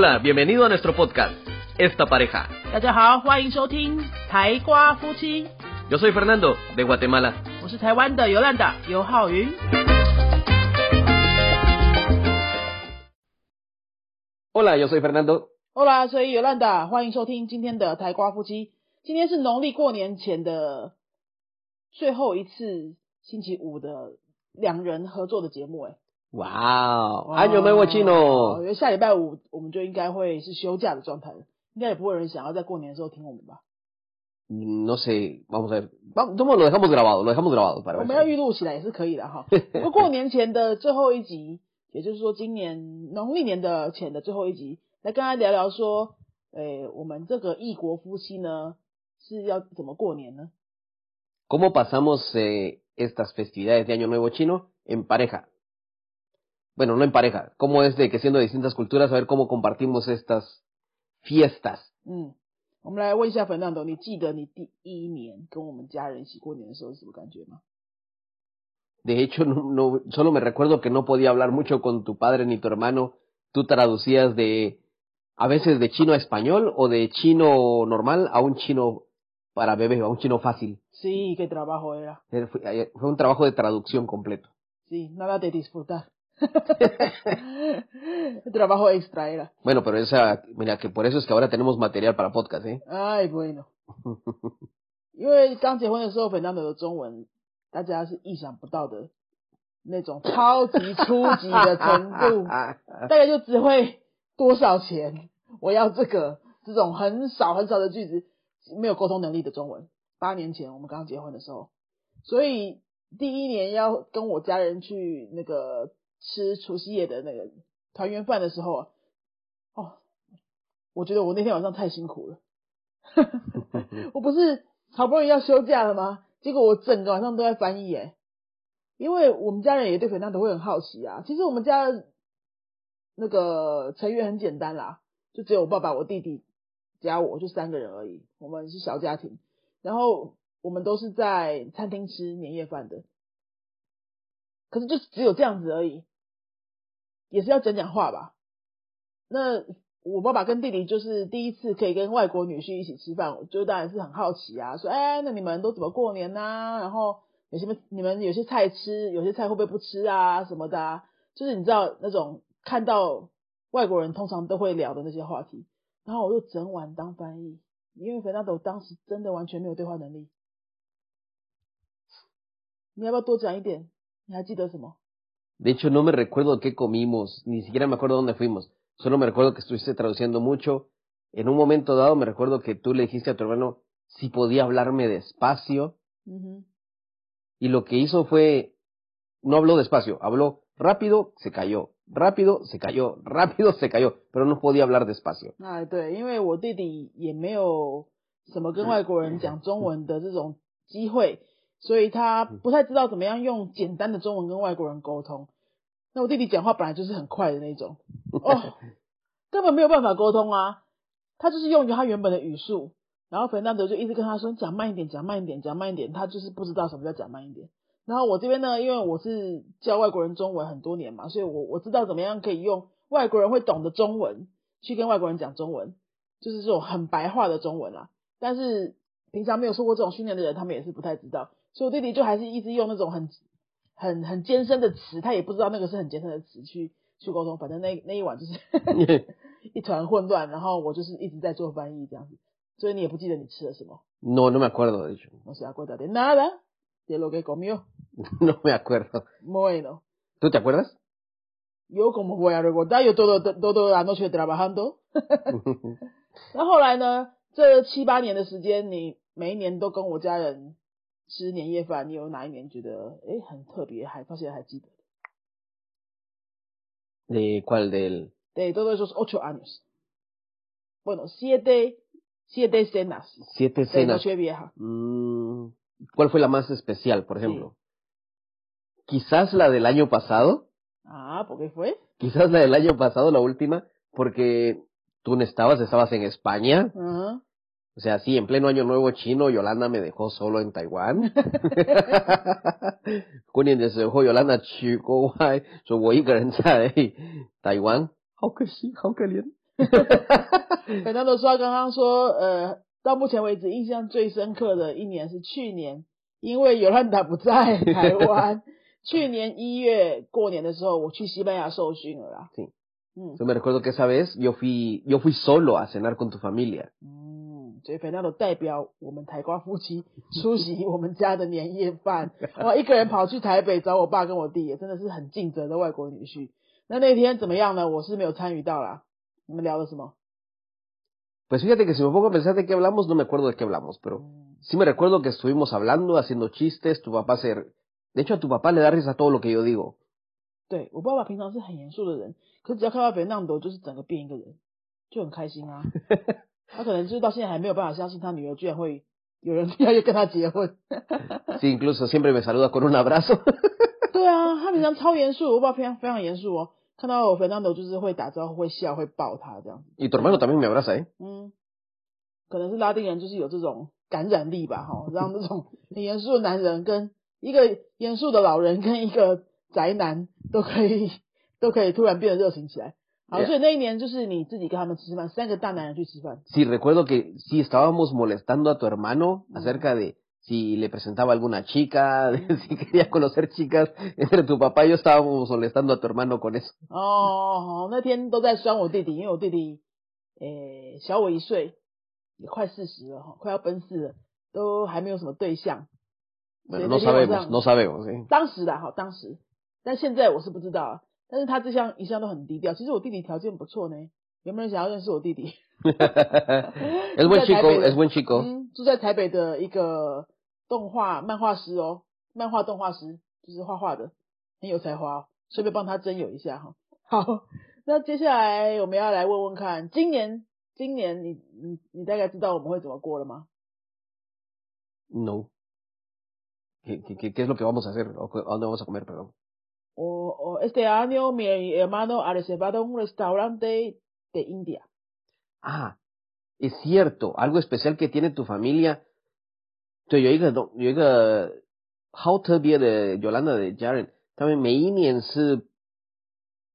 Hola, bienvenido a nuestro podcast, Esta Pareja. 大家好，欢迎收听台瓜夫妻， Yo soy Fernando, de Guatemala. 我是台湾的尤兰达尤浩云。 Hola, yo soy Fernando. Hola，所以尤兰达，欢迎收听今天的台瓜夫妻。今天是农历过年前的最后一次星期五的两人合作的节目，哎， 哇哦，还有没忘记呢！我觉得下礼拜五我们就应该会是休假的状态了，应该也不会有人想要在过年的时候听我们吧？，No sé，vamos a，vamos lo dejamos grabado，lo dejamos grabado para。我们要预录起来也是可以的哈。过年前的最后一集，也就是说今年农历年的前的最后一集，来跟大家聊聊说，诶，我们这个异国夫妻呢是要怎么过年呢？Cómo pasamos estas festividades de año nuevo chino en pareja？Bueno, no en pareja. ¿Cómo es de que siendo de distintas culturas, a ver cómo compartimos estas fiestas? 嗯，我们来问一下 Fernando，你记得你第一年跟我们家人一起过年的时候是什么感觉吗？ De hecho, no, no- solo me recuerdo que no podía hablar mucho con tu padre ni tu hermano. Tú traducías de, a veces de chino a español o de chino normal a un chino para bebé, a un chino fácil. Sí, qué trabajo era. Eh, Fue, eh, fue un trabajo de traducción completo. Sí, nada de disfrutar. Trabajo extra era. Bueno, pero esa, mira, que por eso es que ahora tenemos material para podcast, ¿eh? 哎，bueno，因为刚结婚的时候，Fernando 的中文大家是意想不到的那种超级初级的程度，大概就只会多少钱，我要这个这种很少很少的句子，没有沟通能力的中文。八年前我们刚结婚的时候，所以第一年要跟我家人去那个吃除夕夜的那个团圆饭的时候啊，哦，我觉得我那天晚上太辛苦了。我不是好不容易要休假了吗？结果我整个晚上都在翻译耶，因为我们家人也对 Fernando 会很好奇啊。其实我们家那个成员很简单啦，就只有我爸爸、我弟弟加我，就三个人而已。我们是小家庭，然后我们都是在餐厅吃年夜饭的，可是就只有这样子而已，也是要讲讲话吧。那我爸爸跟弟弟就是第一次可以跟外国女婿一起吃饭，我就当然是很好奇啊，说哎，那你们都怎么过年呐、然后有些你们有些菜吃，有些菜会不会不吃啊什么的啊？就是你知道那种看到外国人通常都会聊的那些话题，然后我就整晚当翻译，因为 Fernando 当时真的完全没有对话能力。你要不要多讲一点？你还记得什么？De hecho, no me recuerdo qué comimos, ni siquiera me acuerdo dónde fuimos. Solo me recuerdo que estuviste traduciendo mucho. En un momento dado me recuerdo que tú le dijiste a tu hermano si podía hablarme despacio. 嗯哼， Y lo que hizo fue, no habló despacio, habló rápido, se cayó, rápido, se cayó, rápido, se cayó, pero no podía hablar despacio. 哎，对，因为我弟弟也没有什么跟外国人讲中文的这种机会， 所以他不太知道怎么样用简单的中文跟外国人沟通。那我弟弟讲话本来就是很快的那种，哦，根本没有办法沟通啊。他就是用他原本的语速，然后 Fernando 就一直跟他说讲慢一点，讲慢一点，讲慢一点。他就是不知道什么叫讲慢一点。然后我这边呢，因为我是教外国人中文很多年嘛，所以我我知道怎么样可以用外国人会懂的中文去跟外国人讲中文，就是这种很白话的中文啦。但是平常没有受过这种训练的人，他们也是不太知道。所以我弟弟就还是一直用那种很很很艰深的词，他也不知道那个是很艰深的词去去沟通。反正那那一晚就是一团混乱，然后我就是一直在做翻译这样子。所以你也不记得你吃了什么 No, no me acuerdo, de hecho. no se acuerda de nada de lo que comió. No me acuerdo. Bueno, ¿Tú te acuerdas? yo como voy a recordar, yo todo todo la noche trabajando. 那后来呢？这七八年的时间，你每一年都跟我家人吃年夜饭，你有哪一年觉得诶很特别，还到现在还记得？ ¿De cuál? Del... De todos esos ocho años. Bueno, siete, siete cenas Siete de cenas. Noche Vieja. Mm, ¿Cuál fue la más especial, por ejemplo? Quizás la del año pasado. Ah, ¿por qué fue? Quizás la del año pasado, la última, porque tú no estabas, estabas en España. Ajá. O sea, sí, en pleno año nuevo chino, Yolanda me dejó solo en Taiwán. 过年的时候，Yolanda 去国外，说我一个人在台湾，好可惜，好可怜。 本当都说刚刚说，呃，到目前为止印象最深刻的一年是去年，因为尤兰达不在台湾，去年一月过年的时候，我去西班牙受训了啦。Sí. Yo me recuerdo que esa vez yo fui, yo fui solo a cenar con tu familia. 嗯，所以 Fernando 代表我们台瓜夫妻出席我们家的年夜饭，我一个人跑去台北找我爸跟我弟，也真的是很尽责的外国女婿。那那天怎么样呢？我是没有参与到啦。你们聊了什么？Pues fíjate que si me pongo a pensar de qué hablamos, no me acuerdo de qué hablamos, pero sí me recuerdo que estuvimos hablando, haciendo chistes, tu papá se... De hecho, a tu papá le da risa todo lo que yo digo. 对我爸爸平常是很严肃的人，可是只要看到 Fernando，就是整个变一个人，就很开心啊。他可能就是到现在还没有办法相信他女儿居然会有人要跟他结婚。Sí, incluso siempre me saluda con un abrazo. 对啊，他平常超严肃，我爸非常非常严肃哦。看到我 Fernando 就是会打招呼、会笑、会抱他这样子。Y tu hermano también me abraza, ¿eh? 嗯，可能是拉丁人就是有这种感染力吧，哈，让这种很严肃的男人跟一个严肃的老人跟一个宅男都可以都可以突然变得热情起来。好，Yeah. 所以那一年就是你自己跟他们吃饭，三个大男人去吃饭。Sí, recuerdo que sí estábamos molestando a tu hermano acerca de si le presentaba alguna chica, de si quería conocer chicas. Entre tu papá y yo estábamos molestando a tu hermano con eso. 哦，好，那天都在酸我弟弟，因为我弟弟，诶、小我一岁，也快四十了哈，快要奔四了，都还没有什么对象。no sabemos, 上 no sabemos. ¿eh? 当时的哈，当时，但现在我是不知道啊。但是他这项一向都很低调。其实我弟弟条件不错呢，有没有人想要认识我弟弟 北的 es buen chico. 嗯，住在台北的一个动画漫画师哦，漫画动画师，就是画画的，很有才华哦。顺便帮他征友一下哈。好，那接下来我们要来问问看，今年，今年你你你大概知道我们会怎么过了吗？No. ¿Qué, qué, qué- qué es lo que vamos a hacer? ¿O qué- ¿A dónde vamos a comer, perdón? O, o este año mi hermano ha reservado un restaurante de India. Ah, es cierto, algo especial que tiene tu familia. 对，有一个东有一个好特别的 Yolanda 的家人，他们每一年是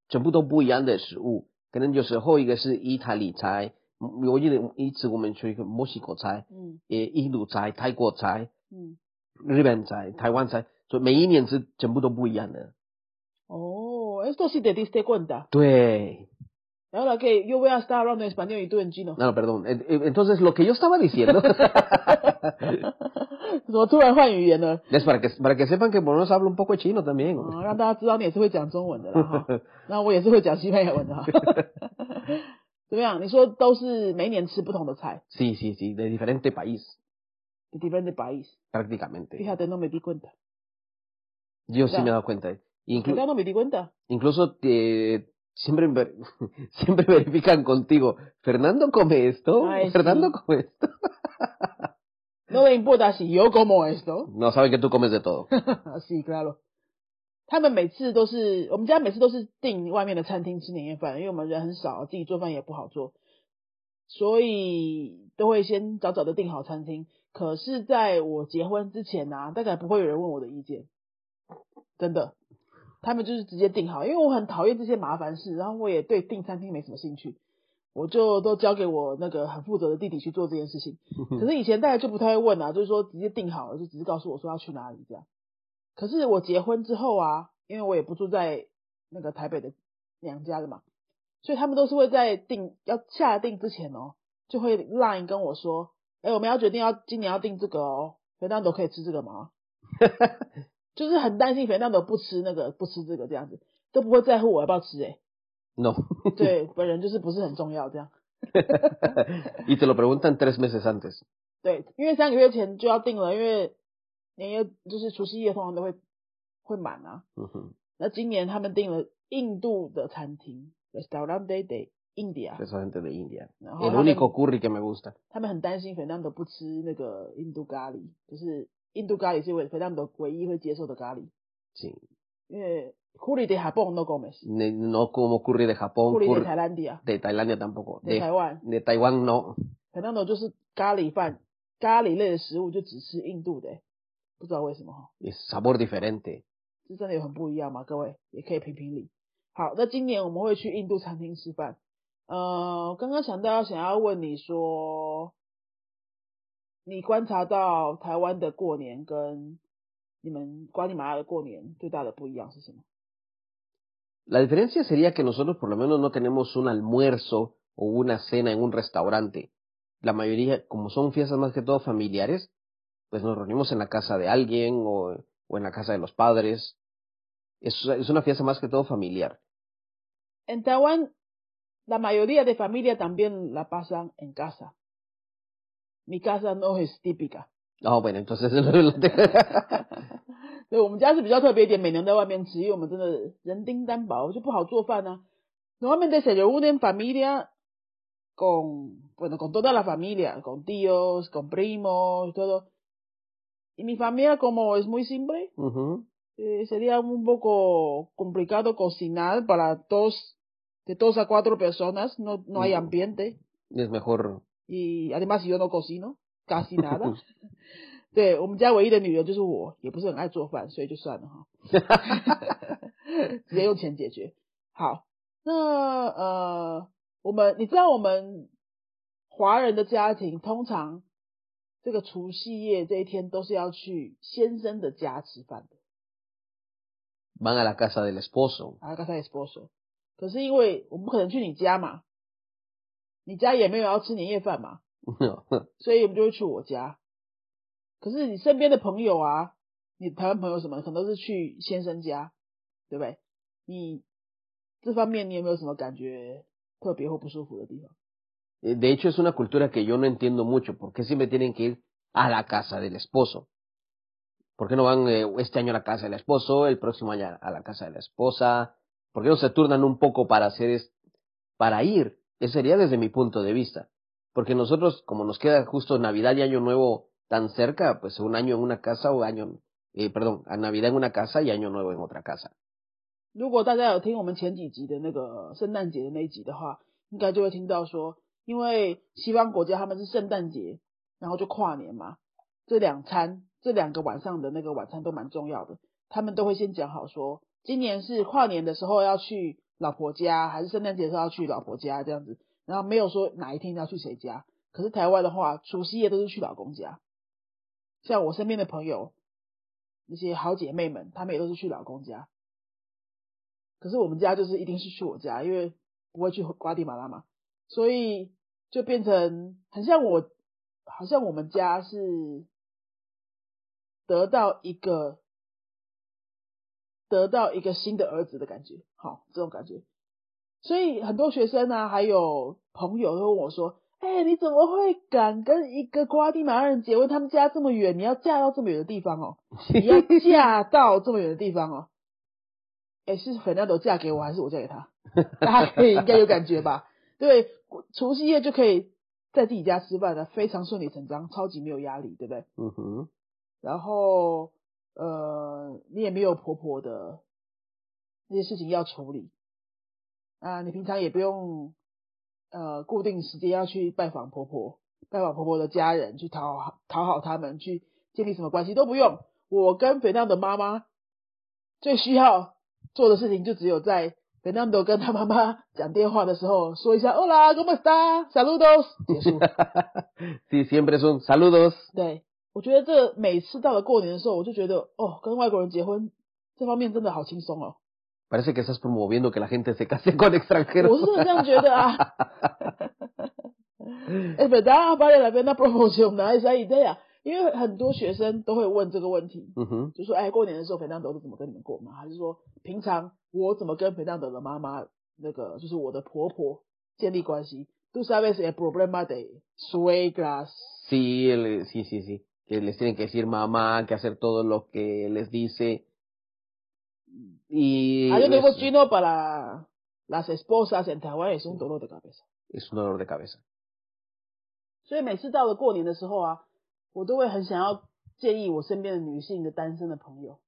全部都不一样的食物，可能有时候一个是意大利菜，嗯我记得一次我们去一个墨西哥菜，嗯也，印度菜、泰国菜、嗯，日本菜、台湾菜，所以每一年是全部都不一样的。Esto sí te diste cuenta. 对。Ahora que yo voy a estar hablando en español y tú en chino. No, perdón. Entonces, lo que yo estaba diciendo. es para que, para que sepan que por menos hablo un poco chino también. sí, sí, sí, de diferente país. De diferente país. Prácticamente. Fíjate, no me di cuenta. Yo sí me he dado cuenta. Inclu- ¿Verdad? No me di cuenta. incluso te- siempre, ver- siempre verifican contigo, Fernando come esto, Ay, Fernando sí. come esto. No me importa si yo como esto. No sabe que tú comes de todo. sí, claro. 他们每次都是，我们家每次都是订外面的餐厅吃年夜饭，因为我们人很少，自己做饭也不好做，所以都会先早早的订好餐厅。可是在我结婚之前啊，大概不会有人问我的意见，真的， 他们就是直接订好，因为我很讨厌这些麻烦事，然后我也对订餐厅没什么兴趣，我就都交给我那个很负责的弟弟去做这件事情。可是以前大家就不太会问啊，就是说直接订好了，就只是告诉我说要去哪里这样。可是我结婚之后啊，因为我也不住在那个台北的娘家的嘛，所以他们都是会在订要下订之前哦，就会 line 跟我说，哎、我们要决定要今年要订这个哦，肥蛋都可以吃这个吗？就是很担心肥蛋都不吃那个不吃这个这样子，都不会在乎我要不要吃哎、No. 对，本人就是不是很重要这样。y te lo preguntan tres meses antes. 对，因为三个月前就要定了，因为年夜就是除夕夜通常都会会满啊。Ujú. 那今年他们订了印度的餐厅，Restaurante de India，Restaurante de India. 然后 El 他们 único curry que me gusta. 他们很担心 Fernando 不吃那个印度咖喱，就是印度咖喱是我非常的唯一会接受的咖喱。是。因为库里的哈邦都讲没事。你你我讲我库里的哈邦。库里的台湾的啊。对台湾的，但不过。对台湾。对台湾喏。台湾喏就是咖喱饭，咖喱类的食物就只吃印度的，不知道为什么哈。Es sabor diferente。这真的有很不一样嘛，各位也可以评评理。好，那今年我们会去印度餐厅吃饭。呃，刚刚想到想要问你说，你观察到台湾的过年跟你们瓜地马拉的过年最大的不一样是什么？ La diferencia sería que nosotros por lo menos no tenemos un almuerzo o una cena en un restaurante. La mayoría, como son fiestas más que todo familiares, pues nos reunimos en la casa de alguien o, o en la casa de los padres. Es, es una fiesta más que todo familiar. En Taiwán, la mayoría de familia también la pasan en casa. Mi casa no es típica. Ah, bueno, entonces 对，我们家是比较特别一点，每年在外面吃，因为我们真的人丁单薄，就不好做饭啊。Normalmente se reúne en familia con, bueno, con toda la familia, con tíos, con primos, todo. Y mi familia, como es muy simple, Ujú. eh, sería un poco complicado cocinar para dos, de dos a cuatro personas, no, no hay Mm. ambiente. es mejor y además yo no cocino casi nada。对我们家唯一的女儿就是我，也不是很爱做饭，所以就算了哈，直接用钱解决。好，那呃，我们你知道我们华人的家庭通常这个除夕夜这一天都是要去先生的家吃饭的，van a la casa del esposo. 啊，刚才 esposo。可是因为我们不可能去你家嘛，你家也没有要吃年夜饭嘛，所以我们就会去我家。可是你身边的朋友啊，你台湾朋友什么，可能都是去先生家，对不对？你这方面你有没有什么感觉特别或不舒服的地方？ Eh, De hecho, es una cultura que yo no entiendo mucho. ¿Por qué siempre tienen que ir a la casa del esposo? ¿Por qué no van eh, este año a la casa del esposo, el próximo año a la casa de la esposa? ¿Por qué no se turnan un poco para hacer es, para ir? Ese sería desde mi punto de vista. Porque nosotros, como nos queda justo Navidad y Año Nuevo tan cerca, pues un año en una casa o año, eh, perdón, a Navidad en una casa y Año Nuevo en otra casa. 如果大家有听我们前几集的那个圣诞节的那一集的话，应该就会听到说，因为西方国家他们是圣诞节，然后就跨年嘛，这两餐这两个晚上的那个晚餐都蛮重要的，他们都会先讲好说，今年是跨年的时候要去 老婆家，还是圣诞节的时候要去老婆家这样子，然后没有说哪一天要去谁家。可是台湾的话，除夕夜都是去老公家，像我身边的朋友，那些好姐妹们，她们也都是去老公家。可是我们家就是一定是去我家，因为不会去瓜地马拉嘛，所以就变成很像我，好像我们家是得到一个得到一个新的儿子的感觉，好这种感觉。所以很多学生啊，还有朋友都问我说：“哎、你怎么会敢跟一个瓜地马拉人结婚？他们家这么远，你要嫁到这么远的地方哦，你要嫁到这么远的地方哦。”哎，是 Fernando 嫁给我还是我嫁给他？大家可以应该有感觉吧？对，除夕夜就可以在自己家吃饭了，非常顺理成章，超级没有压力，对不对？Ujú. 然后呃，你也没有婆婆的那些事情要处理啊，你平常也不用呃固定时间要去拜访婆婆，拜访婆婆的家人，去讨好讨好他们，去建立什么关系都不用。我跟肥娜的妈妈最需要做的事情，就只有在 Fernando 跟他妈妈讲电话的时候说一下 “Hola, cómo está? Saludos”，结束。sí, siempre son saludos. 对，我觉得这每次到了过年的时候，我就觉得哦，跟外国人结婚这方面真的好轻松哦。Parece que estás promoviendo que la gente se case con 我 extranjeros. 是真的这样觉得啊。哎，本来巴黎那边那 promotion 哪里在这样？因为很多学生都会问这个问题， Ujú. 就说哎，过年的时候 Fernando 是怎么跟你们过吗？还是说平常我怎么跟 Fernando 的妈妈那个就是我的婆婆建立关系？Tú sabes el problema de suegras。 Sí, el- sí, sí, sí. Que les tienen que decir mamá, que hacer todo lo que les dice. Y Ah, yo tengo es, chino para las esposas en Taiwán es un dolor de cabeza。es un dolor de cabeza. 所以每次到了过年的时候啊，我都会很想要建议我身边的女性的单身的朋友，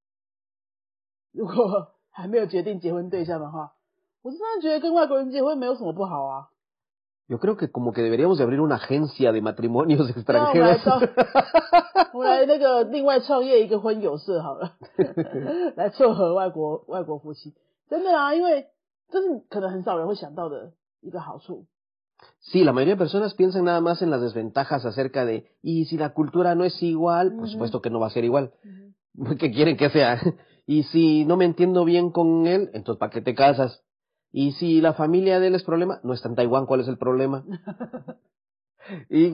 如果还没有决定结婚对象的话，我真的觉得跟外国人结婚没有什么不好啊。Yo creo que como que deberíamos de abrir una agencia de matrimonios extranjeros. Sí, la mayoría de personas piensan nada más en las desventajas acerca de, y si la cultura no es igual, por supuesto que no va a ser igual. ¿Qué quieren que sea? Y si no me entiendo bien con él, entonces ¿para qué te casas? Y si la familia de él es problema, no está en Taiwán, ¿cuál es el problema? y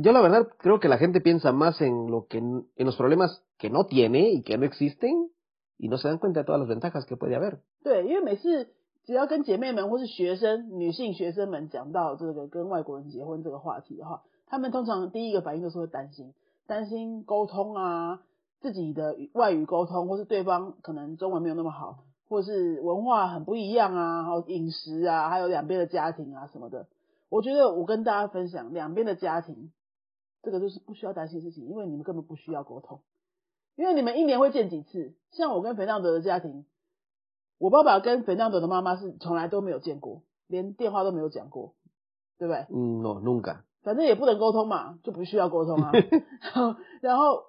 yo la verdad creo que la gente piensa más en lo que en los problemas que no tiene y que no existen y no se dan cuenta de todas las ventajas que puede haber. 对，因为每次只要跟姐妹们或是学生、女性学生们讲到这个跟外国人结婚这个话题的话，他们通常第一个反应都是会担心，担心沟通啊，自己的外语沟通，或是对方可能中文没有那么好， 或是文化很不一样啊，还有饮食啊，还有两边的家庭啊什么的。我觉得我跟大家分享，两边的家庭，这个就是不需要担心的事情，因为你们根本不需要沟通，因为你们一年会见几次。像我跟肥亮德的家庭，我爸爸跟肥亮德的妈妈是从来都没有见过，连电话都没有讲过，对不对？嗯，no nunca。反正也不能沟通嘛，就不需要沟通啊。然后。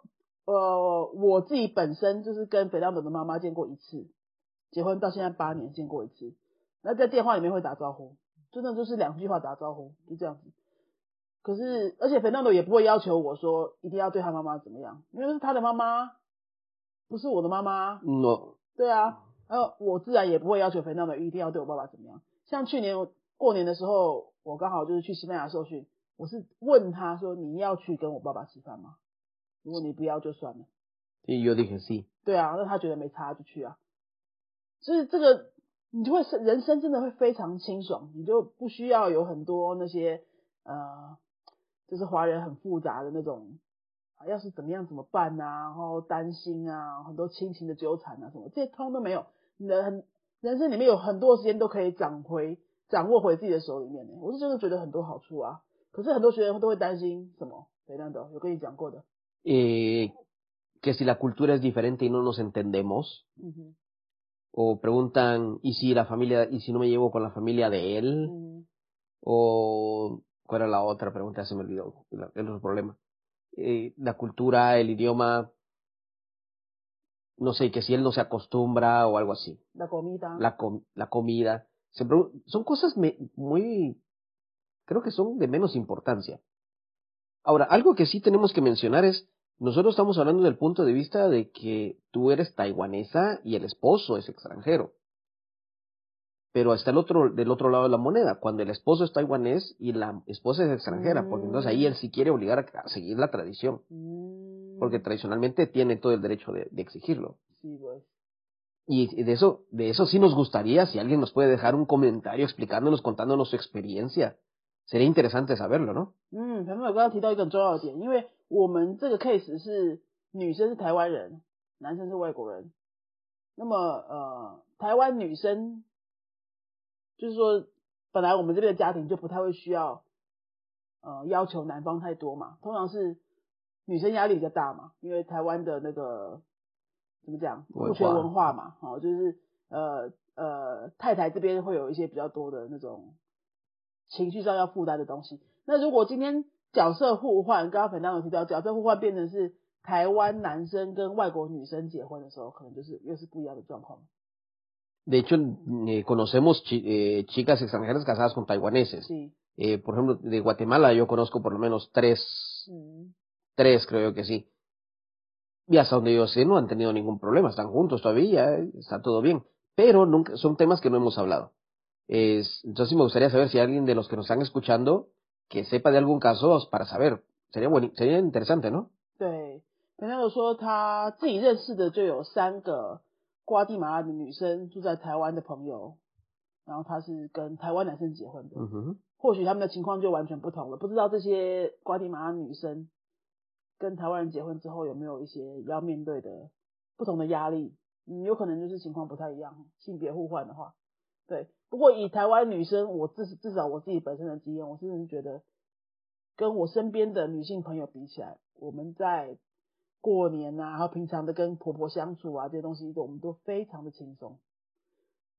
呃，我自己本身就是跟肥亮德的妈妈见过一次，结婚到现在八年见过一次。那在电话里面会打招呼，真的就是两句话打招呼，就这样子。可是，而且肥亮的也不会要求我说一定要对他妈妈怎么样，因为是他的妈妈，不是我的妈妈。嗯，对啊，然后我自然也不会要求肥亮的一定要对我爸爸怎么样。像去年过年的时候，我刚好就是去西班牙受训，我是问他说你要去跟我爸爸吃饭吗？如果你不要就算了，有点可惜。对啊，那他觉得没差就去啊。所以这个你就会人生真的会非常清爽，你就不需要有很多那些呃，就是华人很复杂的那种，啊要是怎么样怎么办啊，然后担心啊，很多亲情的纠缠啊什么，这些通都没有。你的很人生里面有很多时间都可以掌回掌握回自己的手里面呢。我是真的觉得很多好处啊。可是很多学员都会担心什么？肥亮的有跟你讲过的。eh, que si la cultura es diferente y no nos entendemos, o preguntan, ¿y si la familia, y si no me llevo con la familia de él? O, ¿cuál era la otra pregunta? Se me olvidó, el, otro problema. Eh, la cultura, el idioma, no sé, que si él no se acostumbra o algo así. La comida. La, la comida. son cosas muy, creo que son de menos importancia. Ahora, algo que sí tenemos que mencionar es nosotros estamos hablando del punto de vista de que tú eres taiwanesa y el esposo es extranjero. Pero está el otro, del otro lado de la moneda, cuando el esposo es taiwanés y la esposa es extranjera, porque entonces ahí él sí quiere obligar a, seguir la tradición. Porque tradicionalmente tiene todo el derecho de, exigirlo. Sí, pues. Y de eso, de eso sí nos gustaría, si alguien nos puede dejar un comentario explicándonos, contándonos su experiencia. Sería interesante saberlo, ¿no? 我们这个 case 是女生是台湾人，男生是外国人。那么呃，台湾女生就是说，本来我们这边的家庭就不太会需要呃要求男方太多嘛，通常是女生压力比较大嘛，因为台湾的那个怎么讲，父权文化嘛，好，就是呃呃太太这边会有一些比较多的那种情绪上要负担的东西。那如果今天角色互换，刚刚粉当有提到，角色互换变成是台湾男生跟外国女生结婚的时候，可能就是又是不一样的状况。De hecho, conocemos chicas extranjeras casadas con taiwaneses. Por ejemplo, de Guatemala yo conozco por lo menos tres, tres creo que sí. Y hasta donde yo sé no han tenido ningún problema, están juntos todavía, está todo bien. Pero nunca, son temas que no hemos hablado. entonces me gustaría saber si alguien de los que nos están escuchando que sepa de algún caso para saber. Sería, buen, sería interesante, ¿no? 对，朋友说他自己认识的就有三个瓜地马拉的女生住在台湾的朋友，然后他是跟台湾男生结婚的。嗯哼，或许他们的情况就完全不同了。不知道这些瓜地马拉女生跟台湾人结婚之后有没有一些要面对的不同的压力？嗯，有可能就是情况不太一样，性别互换的话，对。不过以台湾女生，我至至少我自己本身的经验，我真的是觉得，跟我身边的女性朋友比起来，我们在过年啊，还有平常的跟婆婆相处啊这些东西，我们都非常的轻松。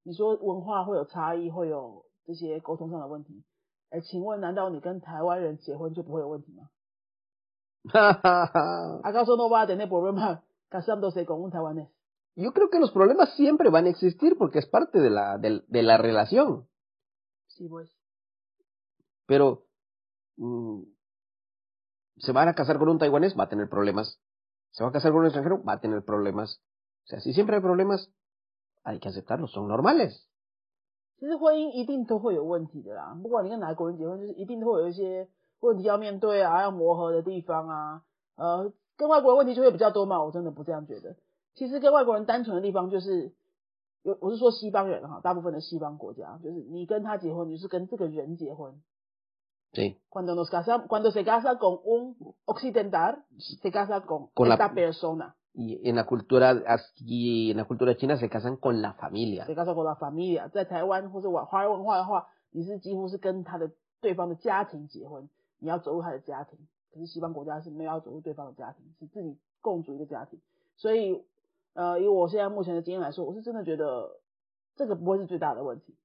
你说文化会有差异，会有这些沟通上的问题，哎，请问难道你跟台湾人结婚就不会有问题吗？哈哈哈。阿高说 no va tener problema casándose con un taiwanés。yo creo que los problemas siempre van a existir porque es parte de la, de, la relación. Sí, pues. pero mm, se van a casar con un taiwanés, va a tener problemas. Se va a casar con un extranjero, va a tener problemas. O sea, si siempre hay problemas, hay que aceptarlos, son normales. 其实婚姻一定都会有问题的啦，不管你跟哪个国人结婚，就是一定都会有一些问题要面对啊，要磨合的地方啊。呃，跟外国人问题就会比较多嘛，我真的不这样觉得。 其实跟外国人单纯的地方就是，有我是说西方人哈，大部分的西方国家，就是你跟他结婚，你是跟这个人结婚。Sí. Cuando nos casa, cuando se casa con un occidental, se casa con, con esta persona. Y en la cultura y en la cultura china se casan con la familia. Se casan con la familia. 在台湾或者华人文化的话，你是几乎是跟他的对方的家庭结婚，你要走入他的家庭。可是西方国家是没有要走入对方的家庭，是自己共组一个家庭。所以，呃，以我现在目前的经验来说，我是真的觉得这个不会是最大的问题。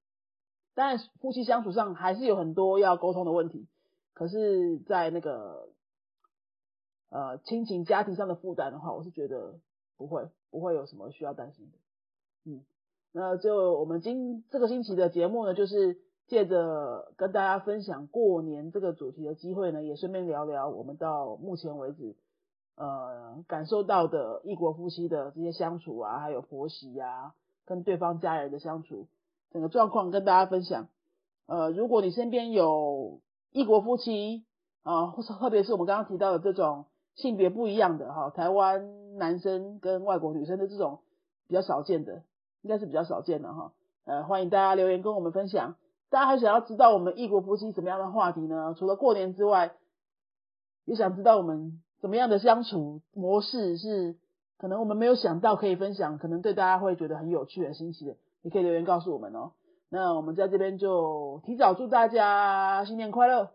当然，夫妻相处上还是有很多要沟通的问题，可是，在那个呃亲情家庭上的负担的话，我是觉得不会不会有什么需要担心的。嗯，那就我们今这个星期的节目呢，就是借着跟大家分享过年这个主题的机会呢，也顺便聊聊我们到目前为止呃感受到的异国夫妻的这些相处啊，还有婆媳呀，跟对方家人的相处。整个状况跟大家分享。呃，如果你身边有异国夫妻啊，或者特别是我们刚刚提到的这种性别不一样的哈，台湾男生跟外国女生的这种比较少见的，应该是比较少见的哈。呃，欢迎大家留言跟我们分享。大家还想要知道我们异国夫妻什么样的话题呢？除了过年之外，也想知道我们怎么样的相处模式是可能我们没有想到可以分享，可能对大家会觉得很有趣、很新奇的。你可以留言告诉我们哦。那我们在这边就提早祝大家新年快乐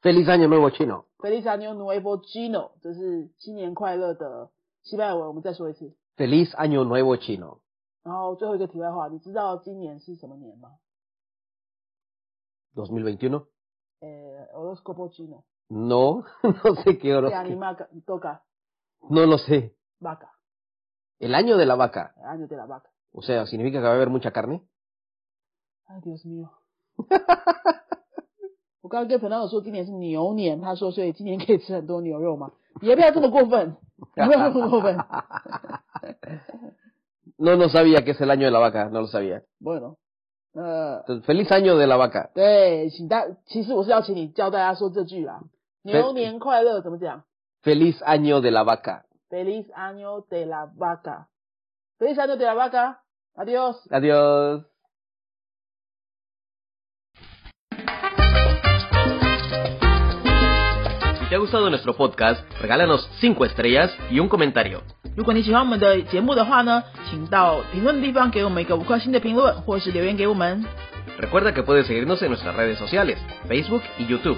！Feliz año nuevo chino！Feliz año nuevo chino！这是新年快乐的西班牙文，我们再说一次。Feliz año nuevo chino！然后最后一个题外话，你知道今年是什么年吗？Dos mil veintiuno。Eh, horóscopo chino。No, no sé qué horóscopo. anima toca? No lo sé. Vaca. El año de la vaca. El año de la vaca. O sea, ¿significa que va a haber mucha carne? Ay, Dios mío. 我刚刚跟朋友说今年是牛年，他说所以今年可以吃很多牛肉吗？你要不要这么过分？你不要这么过分。No, no sabía que es el año de la vaca, no lo sabía. Bueno, 呃，Feliz año de la vaca。对，请大，其实我是要请你教大家说这句啦。 牛年快乐怎么讲？Feliz año de la vaca。Feliz año de la vaca。Feliz año de la vaca。Adiós. Adiós. Si te ha gustado nuestro podcast, regálanos 5 estrellas y un comentario. 如果你喜欢我们的节目的话呢，请到评论地方给我们一个五颗星的评论，或是留言给我们。Recuerda que puedes seguirnos en nuestras redes sociales, Facebook y YouTube.